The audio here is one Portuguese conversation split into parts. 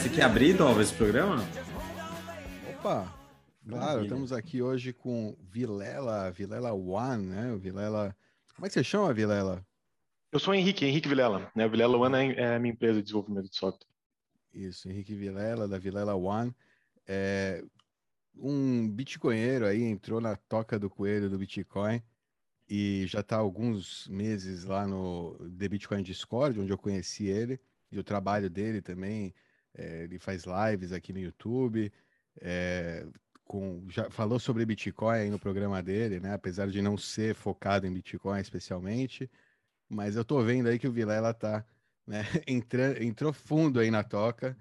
Você quer abrir, Dova, esse programa? Opa! Claro, estamos aqui hoje com Vilela, Vilela One, né? O Vilela. Como é que você chama, Vilela? Eu sou o Henrique, Henrique Vilela. Né? O Vilela One é a minha empresa de desenvolvimento de software. Isso, Henrique Vilela, da Vilela One. É, um bitcoinheiro aí entrou na toca do coelho do Bitcoin e já está alguns meses lá no The Bitcoin Discord, onde eu conheci ele, e o trabalho dele também. É, ele faz lives aqui no YouTube, é, com, já falou sobre Bitcoin no programa dele, né? Apesar de não ser focado em Bitcoin especialmente, mas eu tô vendo aí que o Vilela tá, né? Entra, entrou fundo aí na toca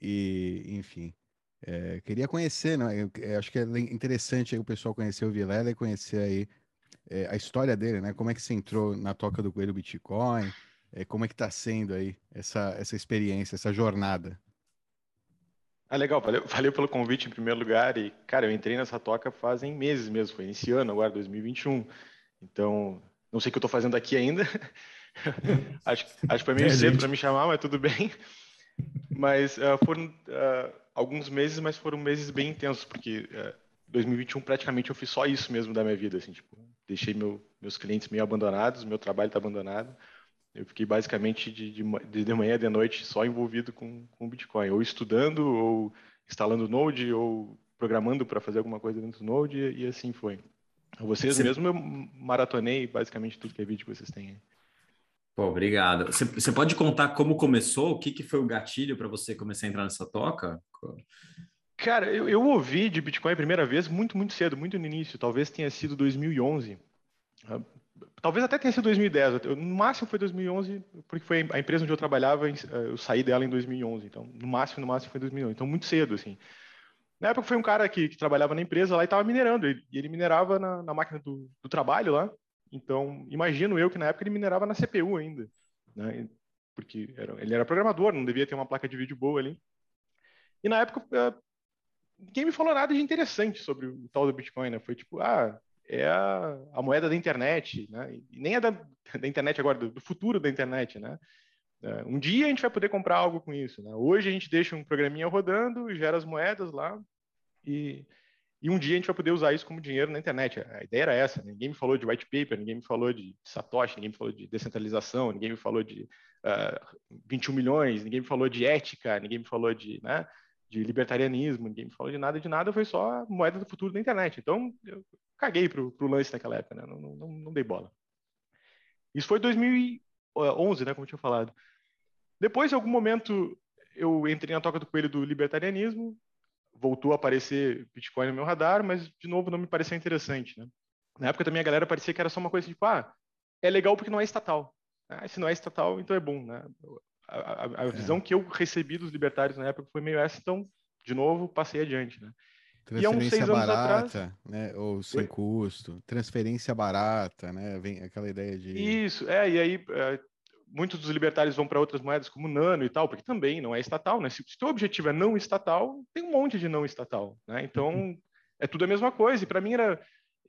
e, enfim, é, queria conhecer, né? Eu, acho que é interessante aí o pessoal conhecer o Vilela e conhecer aí é, a história dele, né? Como é que você entrou na toca do coelho Bitcoin? É, como é que está sendo aí essa, essa experiência, essa jornada? Ah, legal, valeu, valeu pelo convite em primeiro lugar. E, cara, eu entrei nessa toca fazem meses mesmo, foi iniciando agora, 2021. Então, não sei o que eu estou fazendo aqui ainda. acho, acho que foi meio é, cedo para me chamar, mas tudo bem. Mas uh, foram uh, alguns meses, mas foram meses bem intensos, porque uh, 2021 praticamente eu fiz só isso mesmo da minha vida, assim, tipo, deixei meu, meus clientes meio abandonados, meu trabalho está abandonado. Eu fiquei basicamente de, de, de manhã e de noite só envolvido com, com Bitcoin, ou estudando, ou instalando Node, ou programando para fazer alguma coisa dentro do Node, e, e assim foi. Vocês Você... mesmo eu maratonei basicamente tudo que é vídeo que vocês têm. Pô, obrigado. Você, você pode contar como começou? O que, que foi o gatilho para você começar a entrar nessa toca? Cara, eu, eu ouvi de Bitcoin a primeira vez muito, muito cedo, muito no início. Talvez tenha sido 2011. Talvez até tenha sido 2010, no máximo foi 2011, porque foi a empresa onde eu trabalhava, eh, eu saí dela em 2011, então no máximo, no máximo foi 2011, então muito cedo, assim. Na época foi um cara que, que trabalhava na empresa lá e estava minerando, e ele minerava na, na máquina do, do, trabalho lá, então imagino eu que na época ele minerava na CPU ainda, né? porque era, ele era programador, não devia ter uma placa de vídeo boa ali. E na época, eh, ninguém me falou nada de interessante sobre o tal do Bitcoin, né? Foi tipo, ah, é a, a, moeda da internet, né? E nem é da, da internet agora, do, do, futuro da internet, né? É, um dia a gente vai poder comprar algo com isso, né? Hoje a gente deixa um programinha rodando, gera as moedas lá e, e um dia a gente vai poder usar isso como dinheiro na internet. A ideia era essa, né? ninguém me falou de white paper, ninguém me falou de Satoshi, ninguém me falou de descentralização, ninguém me falou de uh, 21 milhões, ninguém me falou de ética, ninguém me falou de, né, de libertarianismo, ninguém me falou de nada de nada, foi só moeda do futuro da internet. Então, eu caguei pro, pro lance naquela época, né? Não, não, não dei bola. Isso foi 2011, né? Como eu tinha falado. Depois, em algum momento, eu entrei na toca do coelho do libertarianismo, voltou a aparecer Bitcoin no meu radar, mas, de novo, não me pareceu interessante, né? Na época também a galera parecia que era só uma coisa tipo, ah, é legal porque não é estatal. Ah, se não é estatal, então é bom, né? A, a, a é. visão que eu recebi dos libertários na época foi meio essa, então, de novo, passei adiante, né? Transferência barata, atrás... né? Ou sem custo. Transferência barata, né? Vem aquela ideia de. Isso, é, e aí é, muitos dos libertários vão para outras moedas como Nano e tal, porque também não é estatal, né? Se o seu objetivo é não estatal, tem um monte de não estatal, né? Então é tudo a mesma coisa. E para mim era.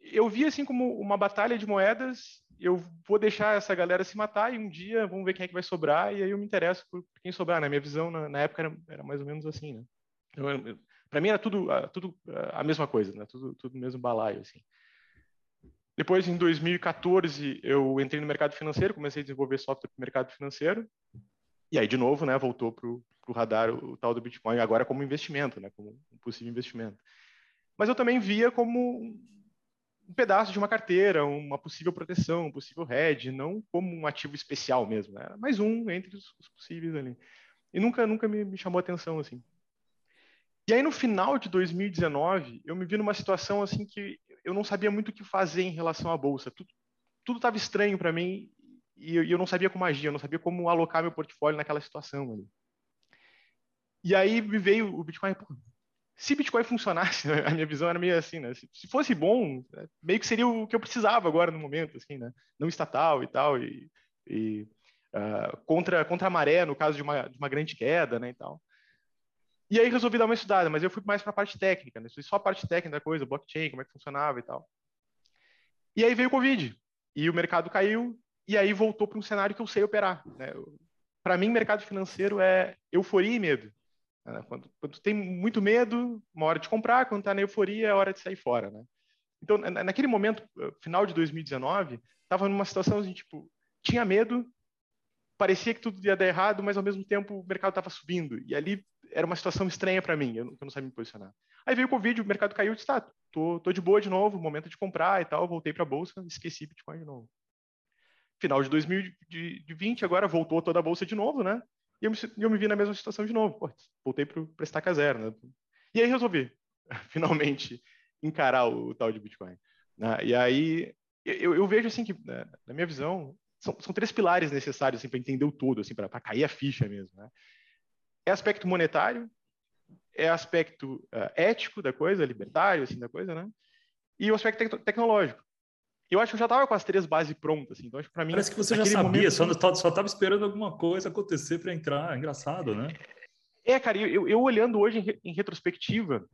Eu via assim como uma batalha de moedas. Eu vou deixar essa galera se matar e um dia vamos ver quem é que vai sobrar. E aí eu me interesso por quem sobrar. Na minha visão, na, na época, era, era, mais ou menos assim, né? Para mim era tudo, tudo a mesma coisa, né? Tudo, tudo mesmo balaio, assim. Depois, em 2014, eu entrei no mercado financeiro, comecei a desenvolver software para o mercado financeiro. E aí, de novo, né, voltou para o radar o, o, tal do Bitcoin, agora como investimento, né, como um possível investimento. Mas eu também via como um pedaço de uma carteira, uma possível proteção, um possível hedge, não como um ativo especial mesmo. Né? Mais um entre os, os possíveis ali. E nunca, nunca me, me chamou atenção, assim. E aí, no final de 2019, eu me vi numa situação assim que eu não sabia muito o que fazer em relação à bolsa. Tudo estava estranho para mim e eu, não sabia como agir, eu não sabia como alocar meu portfólio naquela situação ali. E aí me veio o Bitcoin. Pô, se Bitcoin funcionasse, a minha visão era meio assim, né? Se, se, fosse bom, meio que seria o que eu precisava agora no momento, assim, né? Não estatal e tal, e, e uh, contra, contra a maré, no caso de uma, de uma grande queda, né, e tal. E aí resolvi dar uma estudada, mas eu fui mais para a parte técnica, né? Só a parte técnica da coisa, blockchain, como é que funcionava e tal. E aí veio o Covid, e o mercado caiu, e aí voltou para um cenário que eu sei operar. Né? Para mim, mercado financeiro é euforia e medo. Né? Quando, quando tem muito medo, uma hora de comprar, quando está na euforia, é hora de sair fora, né? Então, naquele momento, eh, final de 2019, estava numa situação assim, tipo, tinha medo, parecia que tudo ia dar errado, mas ao mesmo tempo o mercado estava subindo. E ali era uma situação estranha para mim, eu não, eu não, sabia me posicionar. Aí veio o Covid, o mercado caiu, eu disse, tá, tô, tô de boa de novo, momento de comprar e tal, voltei para a bolsa, esqueci Bitcoin de novo. Final de 2020, agora voltou toda a bolsa de novo, né? E eu me, eu me vi na mesma situação de novo. Pô, voltei para estaca zero, né? E aí resolvi, finalmente, encarar o, o tal de Bitcoin. Né? E aí eu, eu, vejo assim que, né, na minha visão, são, são três pilares necessários assim, para entender o todo, assim, para cair a ficha mesmo. Né? É aspecto monetário, é aspecto uh, ético da coisa, libertário assim, da coisa, né? e o aspecto te tecnológico. Eu acho que eu já estava com as três bases prontas, assim, então acho que para mim... Parece que você já sabia, momento... só estava esperando alguma coisa acontecer para entrar, é engraçado, né? É, cara, eu, eu olhando hoje em, em retrospectiva,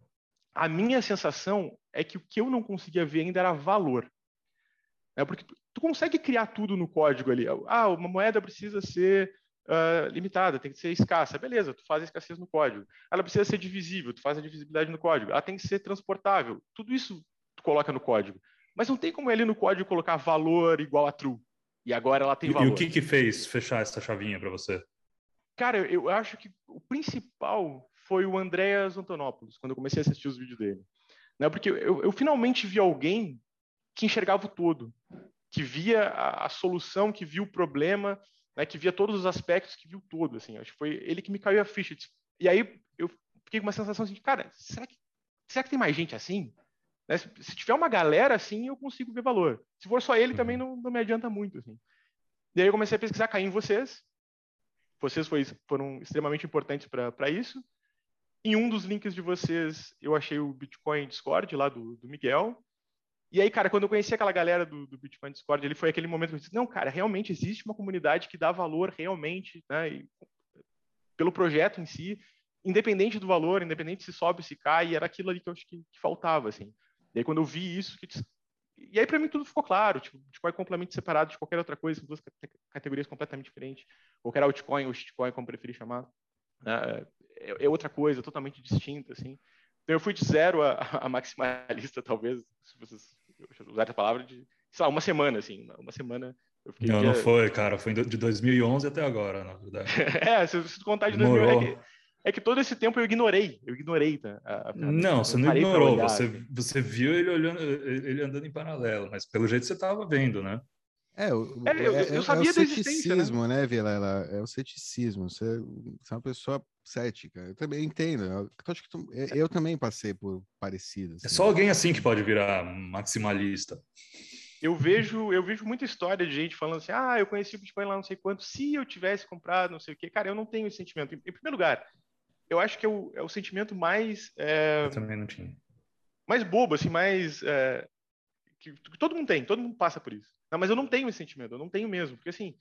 a minha sensação é que o que eu não conseguia ver ainda era valor. É porque tu consegue criar tudo no código ali. Ah, uma moeda precisa ser uh, limitada, tem que ser escassa. Beleza, tu faz a escassez no código. Ela precisa ser divisível, tu faz a divisibilidade no código. Ela tem que ser transportável. Tudo isso tu coloca no código. Mas não tem como ali no código colocar valor igual a true. E agora ela tem valor. E o que que fez fechar essa chavinha para você? Cara, eu acho que o principal foi o Andreas Antonopoulos, quando eu comecei a assistir os vídeos dele. Né? Porque eu, eu finalmente vi alguém que enxergava o todo, que via a, a solução, que viu o problema, né? que via todos os aspectos, que viu todo. Assim, acho que foi ele que me caiu a ficha. E aí eu fiquei com uma sensação assim de, cara, será que, será que tem mais gente assim? Né? Se, se, tiver uma galera assim, eu consigo ver valor. Se for só ele, também uhum. não, não me adianta muito. Assim. E aí eu comecei a pesquisar, caí em vocês. Vocês foi, foram extremamente importantes para isso. Em um dos links de vocês, eu achei o Bitcoin Discord lá do, do Miguel. E aí, cara, quando eu conheci aquela galera do, do, Bitcoin Discord, ele foi aquele momento que eu disse, não, cara, realmente existe uma comunidade que dá valor realmente, né, e, pelo projeto em si, independente do valor, independente se sobe, se cai, era aquilo ali que eu acho que, que faltava, assim. E aí, quando eu vi isso, que, e aí para mim tudo ficou claro, tipo, Bitcoin é completamente separado de qualquer outra coisa, são duas categorias completamente diferentes, qualquer altcoin ou shitcoin, como preferir chamar. Né, é, é, outra coisa, totalmente distinta, assim. Então eu fui de zero a, a maximalista, talvez, se vocês usarem a palavra, de, sei lá, uma semana, assim, uma semana não, dia... não foi, cara, foi de 2011 até agora, na verdade. é, se você contar de 2011, é que, é todo esse tempo eu ignorei, eu ignorei, tá? A, a, não, você não ignorou, você, você viu ele olhando, ele andando em paralelo, mas pelo jeito você estava vendo, né? É, o, é, eu, eu sabia é, é o ceticismo, né? né, Vilela? É o ceticismo. Você, você, é uma pessoa cética. Eu também entendo. Eu, acho que tu, eu também passei por parecido. Assim. É só alguém assim que pode virar maximalista. Eu vejo, eu vejo muita história de gente falando assim: ah, eu conheci o Bitcoin lá não sei quanto, se eu tivesse comprado, não sei o quê. Cara, eu não tenho esse sentimento. Em, em primeiro lugar, eu acho que é o, é o sentimento mais. É, eu também não tinha. Mais bobo, assim, mais. É, que, que todo mundo tem, todo mundo passa por isso. Não, mas eu não tenho esse sentimento, eu não tenho mesmo. Porque, assim,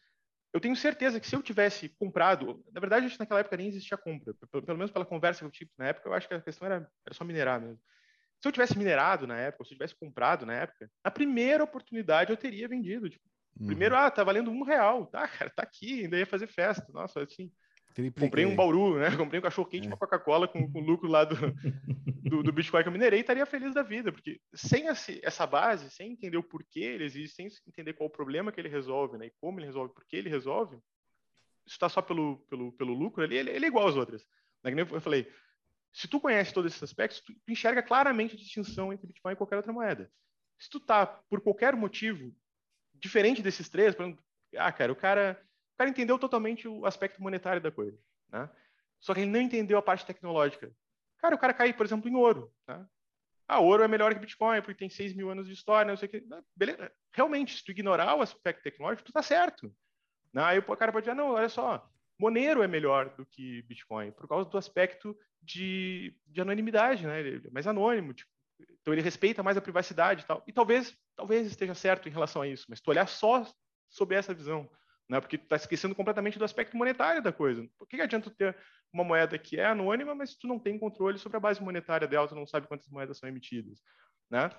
eu tenho certeza que se eu tivesse comprado, na verdade, acho que naquela época nem existia compra, pelo, pelo menos pela conversa que eu tive na época, eu acho que a questão era, era só minerar mesmo. Se eu tivesse minerado na época, ou se eu tivesse comprado na época, na primeira oportunidade eu teria vendido. Tipo, uhum. Primeiro, ah, tá valendo um real. Tá, cara, tá aqui, ainda ia fazer festa. Nossa, assim, Tripliquei. Comprei um Bauru, né? Comprei um cachorro quente, é. uma Coca-Cola com, o lucro lá do, do, do, Bitcoin que eu minerei e estaria feliz da vida, porque sem essa base, sem entender o porquê ele existe, sem entender qual o problema que ele resolve, né? E como ele resolve, por que ele resolve, isso está só pelo, pelo, pelo lucro ali, ele, ele é igual às outras. Né? Eu falei, se tu conhece todos esses aspectos, tu, tu enxerga claramente a distinção entre Bitcoin e qualquer outra moeda. Se tu tá, por qualquer motivo, diferente desses três, por exemplo, ah, cara, o cara o cara entendeu totalmente o aspecto monetário da coisa, né? Só que ele não entendeu a parte tecnológica. Cara, o cara cai, por exemplo, em ouro, tá? Ah, ouro é melhor que Bitcoin porque tem 6 mil anos de história, não sei o que. Beleza. Realmente, se tu ignorar o aspecto tecnológico, tu tá certo. Né? Aí o cara pode dizer, não, olha só, Monero é melhor do que Bitcoin por causa do aspecto de, de anonimidade, né? Ele é mais anônimo, tipo, então ele respeita mais a privacidade e tal. E talvez, talvez esteja certo em relação a isso, mas tu olhar só sob essa visão, né? Porque tu está esquecendo completamente do aspecto monetário da coisa. Por que, que adianta ter uma moeda que é anônima, mas tu não tem controle sobre a base monetária dela, tu não sabe quantas moedas são emitidas, né?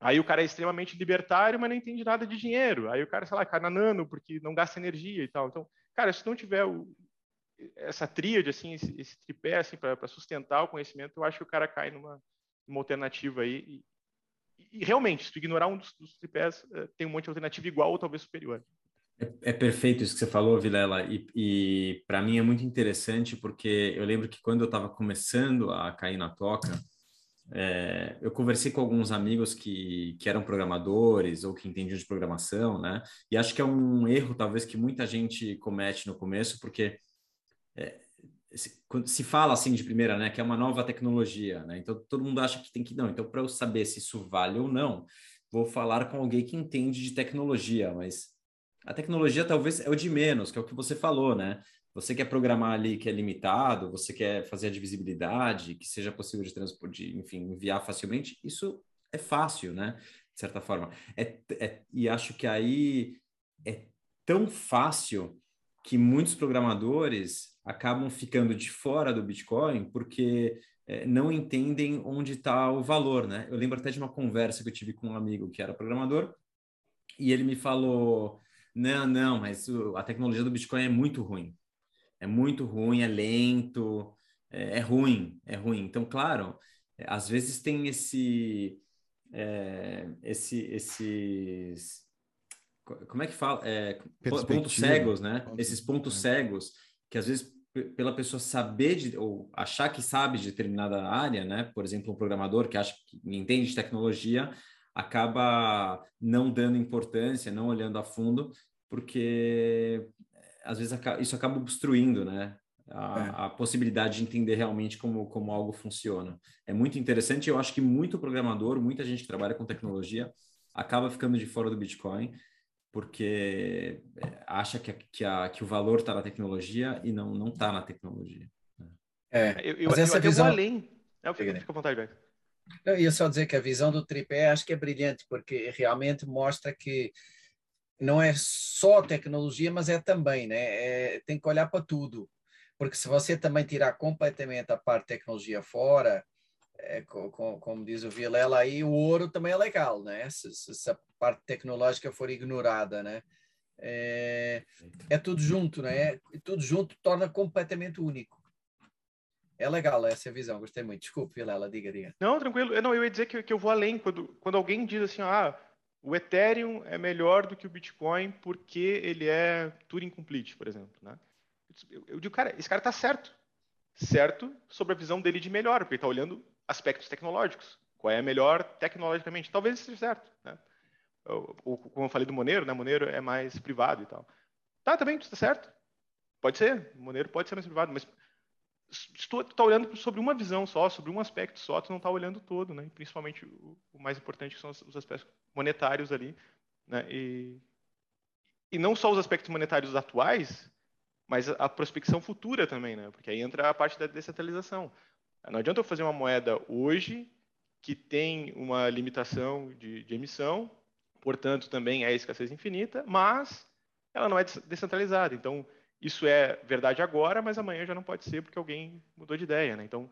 Aí o cara é extremamente libertário, mas não entende nada de dinheiro. Aí o cara, sei lá, cai na nano porque não gasta energia e tal. Então, cara, se não tiver o, essa tríade, assim, esse, esse tripé, assim, para sustentar o conhecimento, eu acho que o cara cai numa, numa alternativa aí. E, e, realmente, se tu ignorar um dos, dos tripés, uh, tem um monte de alternativa igual ou talvez superior. É, é perfeito isso que você falou, Vilela, e, e para mim é muito interessante porque eu lembro que quando eu estava começando a cair na toca, é, eu conversei com alguns amigos que, que eram programadores ou que entendiam de programação, né? E acho que é um erro, talvez, que muita gente comete no começo, porque é, se, se, fala assim de primeira, né, que é uma nova tecnologia, né? Então todo mundo acha que tem que não. Então para eu saber se isso vale ou não, vou falar com alguém que entende de tecnologia, mas a tecnologia talvez é o de menos, que é o que você falou, né? Você quer programar ali que é limitado, você quer fazer a divisibilidade, que seja possível de transporte, enfim, enviar facilmente, isso é fácil, né? De certa forma. É, é, e acho que aí é tão fácil que muitos programadores acabam ficando de fora do Bitcoin porque é, não entendem onde está o valor, né? Eu lembro até de uma conversa que eu tive com um amigo que era programador e ele me falou: não, não, mas a tecnologia do Bitcoin é muito ruim é muito ruim, é lento, é, é ruim, é ruim. Então, claro, às vezes tem esse, é, esse, esses, como é que fala? É, pontos cegos, né? Pontos, esses pontos cegos que às vezes pela pessoa saber de, ou achar que sabe de determinada área, né? Por exemplo, um programador que acha que entende de tecnologia acaba não dando importância, não olhando a fundo, porque às vezes isso acaba obstruindo, né? A, é. a, possibilidade de entender realmente como, como algo funciona. É muito interessante. Eu acho que muito programador, muita gente que trabalha com tecnologia, acaba ficando de fora do Bitcoin porque é, acha que, a, que, a, que o valor está na tecnologia e não não está na tecnologia. Né? É, eu, eu, mas essa eu, visão... além. Eu fico, fica à vontade, velho. Eu ia só dizer que a visão do tripé acho que é brilhante, porque realmente mostra que não é só tecnologia, mas é também, né? É, tem que olhar para tudo. Porque se você também tirar completamente a parte tecnologia fora, é, com, com, como diz o Vilela aí, o ouro também é legal, né? Se, se, se a parte tecnológica for ignorada, né? É, é tudo junto, né? Tudo junto torna completamente único. É legal essa visão, gostei muito. Desculpe, Vilela, diga, diga. Não, tranquilo. Não, eu ia dizer que, que eu vou além. Quando, quando alguém diz assim, ah, o Ethereum é melhor do que o Bitcoin porque ele é Turing Complete, por exemplo. Né? Eu, eu digo, cara, esse cara está certo. Certo sobre a visão dele de melhor, porque ele está olhando aspectos tecnológicos. Qual é a melhor tecnologicamente? Talvez esteja certo. Né? O, como eu falei do Monero, né? Monero é mais privado e tal. Tá, também, está certo. Pode ser. Monero pode ser mais privado, mas tu está olhando sobre uma visão só, sobre um aspecto só, tu não está olhando todo, né? principalmente o, o, mais importante que são os, os aspectos monetários ali, né? E, e não só os aspectos monetários atuais, mas a, a prospecção futura também, né? Porque aí entra a parte da descentralização. Não adianta eu fazer uma moeda hoje que tem uma limitação de, de emissão, portanto também é escassez infinita, mas ela não é descentralizada. Então isso é verdade agora, mas amanhã já não pode ser porque alguém mudou de ideia, né? Então,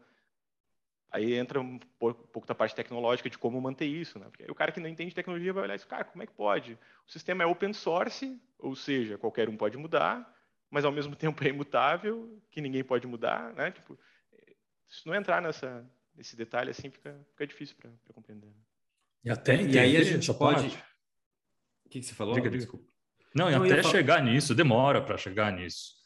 aí entra um pouco da parte tecnológica de como manter isso, né? Porque o cara que não entende tecnologia vai olhar isso, cara, como é que pode? O sistema é open source, ou seja, qualquer um pode mudar, mas ao mesmo tempo é imutável, que ninguém pode mudar, né? Tipo, se não entrar nessa nesse detalhe assim, fica, fica difícil para compreender. Né? E até e aí a gente pode. O que, que você falou? Diga, Desculpa. Não, e até chegar nisso, demora para chegar nisso.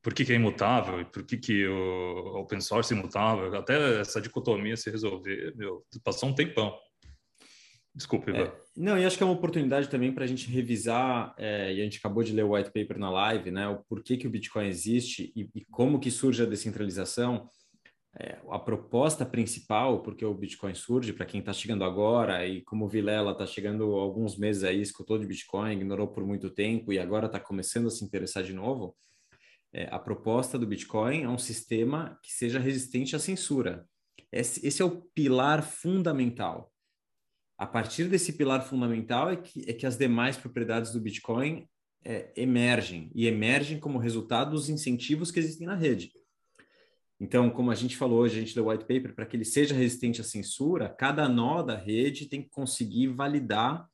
Por que, que, é imutável e por que, que o open source é imutável? Até essa dicotomia se resolver, meu, passou um tempão. Desculpe, é, Não, e acho que é uma oportunidade também para a gente revisar, é, e a gente acabou de ler o white paper na live, né? O porquê que o Bitcoin existe e, e como que surge a descentralização é, a proposta principal, porque o Bitcoin surge, para quem está chegando agora, e como o Vilela está chegando alguns meses aí, escutou de Bitcoin, ignorou por muito tempo e agora está começando a se interessar de novo, é, a proposta do Bitcoin é um sistema que seja resistente à censura. Esse, esse é o pilar fundamental. A partir desse pilar fundamental é que, é que as demais propriedades do Bitcoin é, emergem, e emergem como resultado dos incentivos que existem na rede. Então, como a gente falou hoje, a gente deu white paper, para que ele seja resistente à censura, cada nó da rede tem que conseguir validar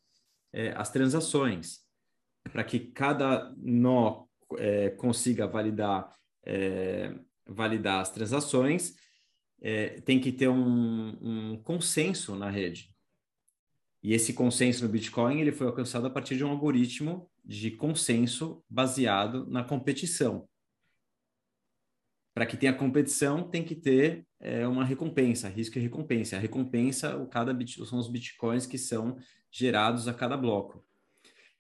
é, as transações. Para que cada nó é, consiga validar é, validar as transações, tem que ter um, um consenso na rede. E esse consenso no Bitcoin ele foi alcançado a partir de um algoritmo de consenso baseado na competição. Para que tenha competição, tem que ter é, uma recompensa, risco e recompensa. A recompensa, o cada são os bitcoins que são gerados a cada bloco.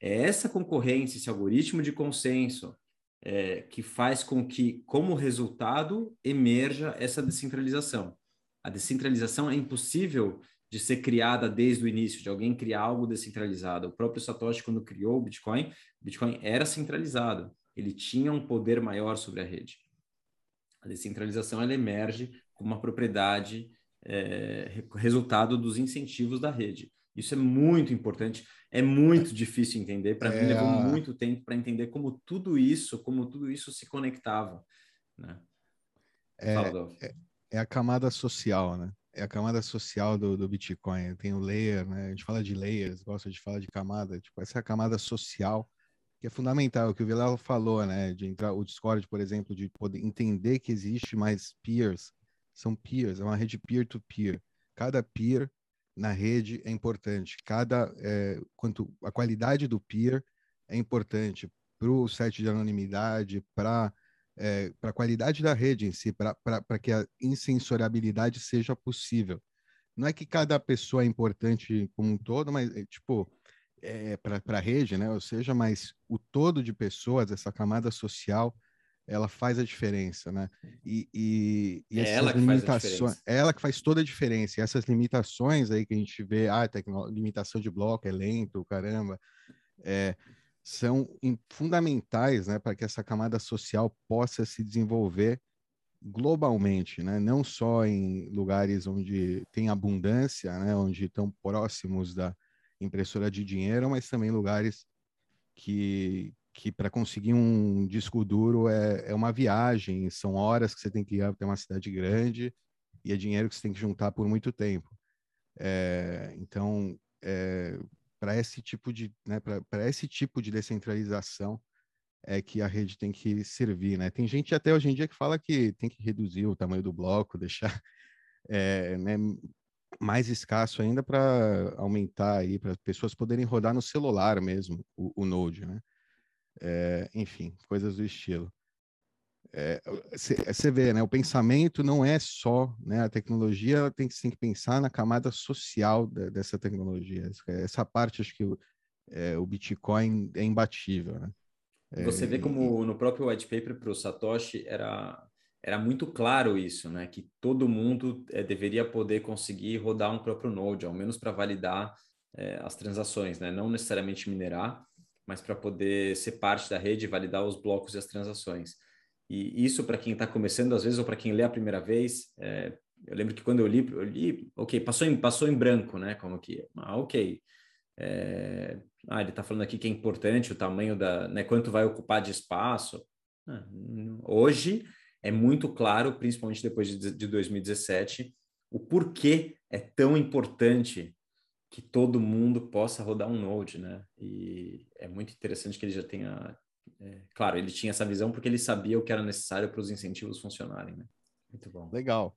É essa concorrência, esse algoritmo de consenso, é, que faz com que, como resultado, emerja essa descentralização. A descentralização é impossível de ser criada desde o início, de alguém criar algo descentralizado. O próprio Satoshi, quando criou o Bitcoin, o Bitcoin era centralizado, ele tinha um poder maior sobre a rede. A descentralização ela emerge como uma propriedade, é, resultado dos incentivos da rede. Isso é muito importante, é muito difícil entender. Para é... mim levou muito tempo para entender como tudo isso, como tudo isso se conectava, né? É, é, é, a camada social, né? É a camada social do, do Bitcoin. Tem o layer, né? A gente fala de layers, gosta de falar de camada. Tipo, essa é a camada social que é fundamental, o que o Vilela falou, né? De entrar o Discord, por exemplo, de poder entender que existe mais peers. São peers, é uma rede peer-to-peer. -peer. Cada peer na rede é importante. Cada é, quanto a qualidade do peer é importante para o set de anonimidade, para é, para a qualidade da rede em si, para que a insensoriabilidade seja possível. Não é que cada pessoa é importante como um todo, mas é, tipo é, para a rede, né? Ou seja, mas o todo de pessoas, essa camada social, ela faz a diferença, né? E, e, e é ela que limitações, faz é ela que faz toda a diferença. E essas limitações aí que a gente vê, ah, limitação de bloco é lento, caramba, é, são fundamentais, né, para que essa camada social possa se desenvolver globalmente, né? Não só em lugares onde tem abundância, né, onde estão próximos da impressora de dinheiro, mas também lugares que que para conseguir um disco duro é, é uma viagem, são horas que você tem que ir até uma cidade grande e é dinheiro que você tem que juntar por muito tempo. É, então, é, para esse tipo de, né, para esse tipo de descentralização é que a rede tem que servir, né? Tem gente até hoje em dia que fala que tem que reduzir o tamanho do bloco, deixar é, né, mais escasso ainda para aumentar aí para as pessoas poderem rodar no celular mesmo o, o Node, né? É, enfim, coisas do estilo. Você é, vê, né? O pensamento não é só, né? A tecnologia tem que, tem que pensar na camada social de, dessa tecnologia. Essa parte, acho que o, é, o Bitcoin é imbatível, né? Você vê como no próprio white paper para o Satoshi era era muito claro isso, né? Que todo mundo é, deveria poder conseguir rodar um próprio node, ao menos para validar é, as transações, né? Não necessariamente minerar, mas para poder ser parte da rede validar os blocos e as transações. E isso, para quem está começando, às vezes, ou para quem lê a primeira vez, é, eu lembro que quando eu li, eu li, ok, passou em, passou em branco, né? Como que, ah, ok. Ah, ele está falando aqui que é importante o tamanho da, né? Quanto vai ocupar de espaço. Ah, hoje é muito claro, principalmente depois de, de 2017, o porquê é tão importante que todo mundo possa rodar um Node, né? E é muito interessante que ele já tenha, é, claro, ele tinha essa visão porque ele sabia o que era necessário para os incentivos funcionarem, né? Muito bom. Legal.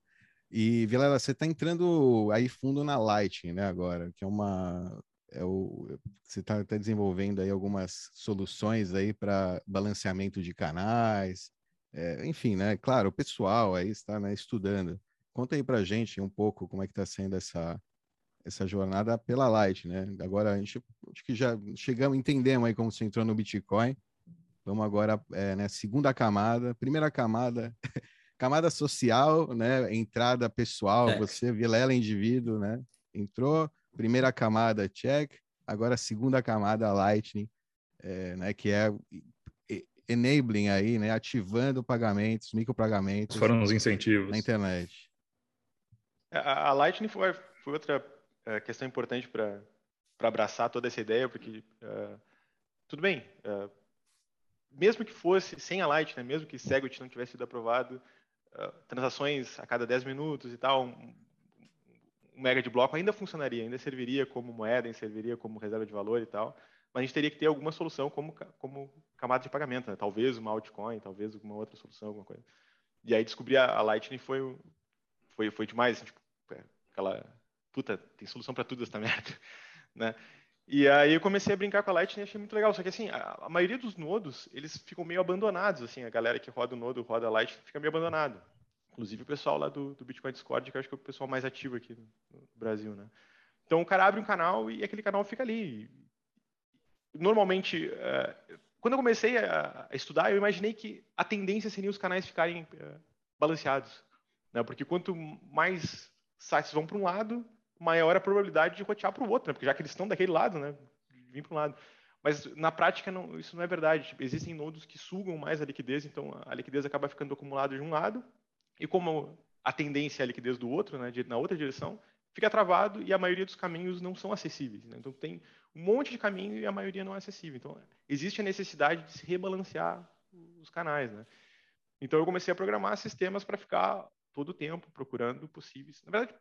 E Vilela, você está entrando aí fundo na Lightning, né? Agora, que é uma é o, você está tá desenvolvendo aí algumas soluções aí para balanceamento de canais, é, enfim, né? Claro, o pessoal aí está né, estudando. Conta aí para gente um pouco como é que está sendo essa essa jornada pela Light, né? Agora a gente acho que já chegamos, entendemos aí como você entrou no Bitcoin. Vamos agora é, né, segunda camada, primeira camada, camada social, né? Entrada pessoal, é. você Vilela indivíduo, né? Entrou, primeira camada check, agora segunda camada Lightning, é, né? Que é enabling aí, né? Ativando pagamentos, micropagamentos. Foram os incentivos na internet. É, a, a Lightning foi, foi outra é, questão importante para abraçar toda essa ideia, porque uh, tudo bem, uh, mesmo que fosse sem a Light, né, mesmo que Segwit não tivesse sido aprovado, uh, transações a cada 10 minutos e tal, um, um, mega de bloco ainda funcionaria, ainda serviria como moeda, ainda serviria como reserva de valor e tal. Mas a gente teria que ter alguma solução como, como camada de pagamento, né? talvez uma altcoin, talvez alguma outra solução, alguma coisa. E aí descobrir a, Lightning foi, foi, foi demais, assim, tipo, é, aquela, puta, tem solução para tudo essa merda, né? E aí eu comecei a brincar com a Lightning e achei muito legal. Só que assim, a, a, maioria dos nodos, eles ficam meio abandonados, assim, a galera que roda o nodo, roda a Lightning, fica meio abandonado. Inclusive o pessoal lá do, do Bitcoin Discord, que eu acho que é o pessoal mais ativo aqui no, no Brasil, né? Então o cara abre um canal e aquele canal fica ali. Normalmente, uh, quando eu comecei a, estudar, eu imaginei que a tendência seria os canais ficarem uh, balanceados. Né? Porque quanto mais sites vão para um lado, maior a probabilidade de rotear para o outro, né? porque já que eles estão daquele lado, né? vir para um lado. Mas na prática não, isso não é verdade. Tipo, existem nodos que sugam mais a liquidez, então a liquidez acaba ficando acumulada de um lado, e como a tendência é a liquidez do outro, né? na outra direção, fica travado e a maioria dos caminhos não são acessíveis. Né? Então tem um monte de caminho e a maioria não é acessível. Então existe a necessidade de se rebalancear os canais. Né? Então eu comecei a programar sistemas para ficar todo o tempo procurando possíveis. Na verdade,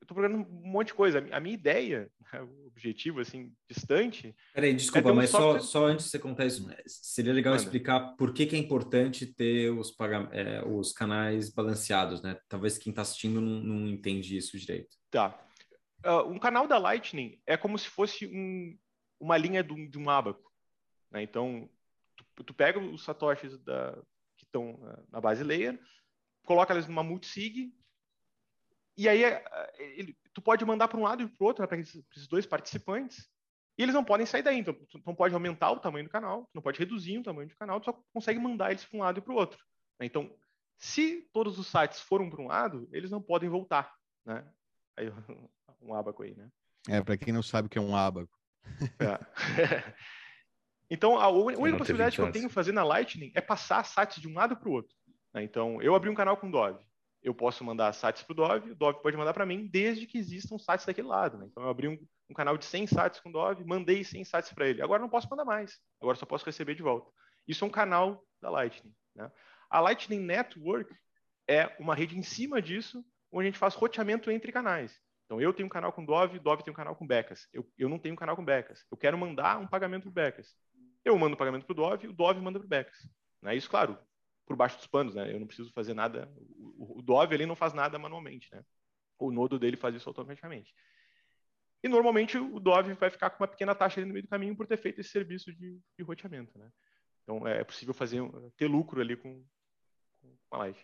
eu estou procurando um monte de coisa. A minha ideia, né, o objetivo, assim, distante. Peraí, desculpa, é um mas software... só, só antes de você contar isso, né, seria legal Manda. explicar por que, que é importante ter os, pag... É, os canais balanceados, né? Talvez quem está assistindo não, não entende isso direito. Tá. Uh, um canal da Lightning é como se fosse um, uma linha de, de um abaco. Né? Então, tu, tu, pega os satoshis da, que estão uh, na base layer, coloca eles numa multisig e aí é, ele, tu pode mandar para um lado e para o outro, né, para esses dois participantes, e eles não podem sair daí. Então, tu não pode aumentar o tamanho do canal, tu não pode reduzir o tamanho do canal, tu só consegue mandar eles para um lado e para o outro. Né? Então, se todos os sites foram para um lado, eles não podem voltar. Né? Aí, um abaco aí, né? É, para quem não sabe o que é um abaco. É. então, a única possibilidade que eu tenho de fazer na Lightning é passar sites de um lado para o outro. Né? Então, eu abri um canal com Dove eu posso mandar sites para o Dove, o Dove pode mandar para mim, desde que existam sites daquele lado. Né? Então, eu abri um, um, canal de 100 sites com o Dove, mandei 100 sites para ele. Agora não posso mandar mais, agora só posso receber de volta. Isso é um canal da Lightning. Né? A Lightning Network é uma rede em cima disso, onde a gente faz roteamento entre canais. Então, eu tenho um canal com Dove, Dove tem um canal com Becas. Eu, eu não tenho um canal com Becas. Eu quero mandar um pagamento para Becas. Eu mando o pagamento para o Dove, o Dove manda para o Becas. Né? Isso, claro, por baixo dos panos, né? Eu não preciso fazer nada. O, o Dove ele não faz nada manualmente, né? O nodo dele faz isso automaticamente. E normalmente o Dove vai ficar com uma pequena taxa ali no meio do caminho por ter feito esse serviço de, de roteamento, né? Então é possível fazer ter lucro ali com, com a live.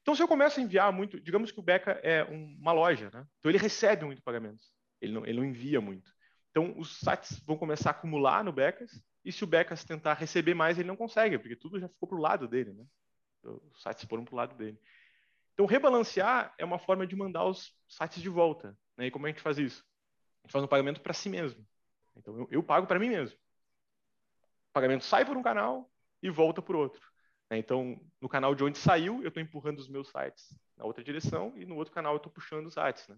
Então se eu começo a enviar muito, digamos que o Beca é um, uma loja, né? Então ele recebe muito pagamentos, ele não, ele não envia muito. Então os sites vão começar a acumular no Becas e se o Becas tentar receber mais, ele não consegue, porque tudo já ficou para o lado dele, né? Os sites foram para o lado dele. Então, rebalancear é uma forma de mandar os sites de volta. Né? E como a gente faz isso? A gente faz um pagamento para si mesmo. Então, eu, eu pago para mim mesmo. O pagamento sai por um canal e volta por outro. Né? Então, no canal de onde saiu, eu estou empurrando os meus sites na outra direção e no outro canal eu estou puxando os sites. Né?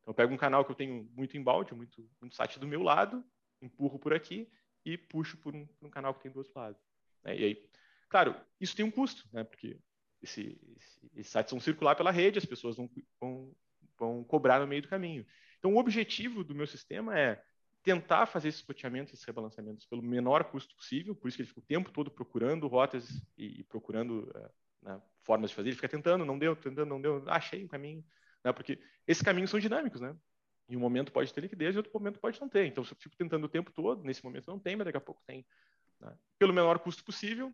Então, eu pego um canal que eu tenho muito embalde, muito, muito site do meu lado, empurro por aqui e puxo por um, por um canal que tem do outro. Né? E aí, claro, isso tem um custo, né? porque esse, esse, esses sites vão circular pela rede, as pessoas vão, vão, vão cobrar no meio do caminho. Então, o objetivo do meu sistema é tentar fazer esses roteamentos, esses rebalanceamentos pelo menor custo possível, por isso que ele fica o tempo todo procurando rotas e, e procurando uh, né, formas de fazer, ele fica tentando, não deu, tentando, não deu, achei um caminho, né, porque esses caminhos são dinâmicos, né? Em um momento pode ter liquidez e outro momento pode não ter. Então, se eu fico tentando o tempo todo, nesse momento não tem, mas daqui a pouco tem. Né? Pelo menor custo possível,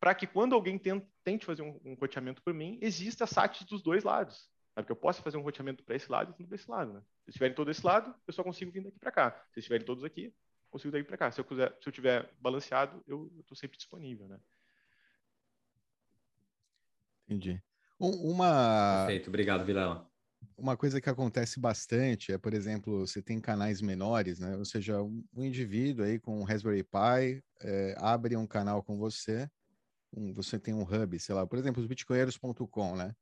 para que quando alguém tente fazer um, um roteamento por mim, exista SAT dos dois lados. Sabe? Que eu possa fazer um roteamento para esse lado e para esse lado. Né? Se estiverem todos esse lado, eu só consigo vir daqui para cá. Se estiverem todos aqui, consigo daqui para cá. Se eu quiser, se eu tiver balanceado, eu estou sempre disponível, né? Entendi. uma. Perfeito, obrigado, Vilela uma coisa que acontece bastante é, por exemplo, você tem canais menores, né? Ou seja, um, um indivíduo aí com um Raspberry Pi é, abre um canal com você, um, você tem um hub, sei lá, por exemplo, os bitcoinheiros.com, né?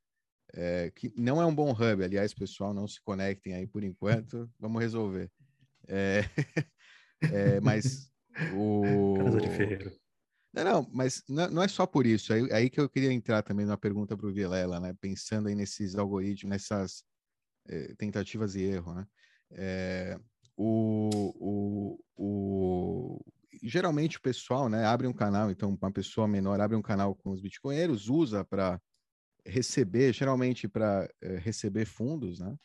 É, que não é um bom hub, aliás, pessoal, não se conectem aí por enquanto, vamos resolver. É, é, mas o. Casa de ferreiro. Não, não, mas não é só por isso. Aí, aí que eu queria entrar também numa pergunta para o Vilela, né? Pensando aí nesses algoritmos, nessas é, tentativas e erro, né? É, o, o, o, geralmente o pessoal né, abre um canal, então uma pessoa menor abre um canal com os bitcoinheiros, usa para receber, geralmente para é, receber fundos, né?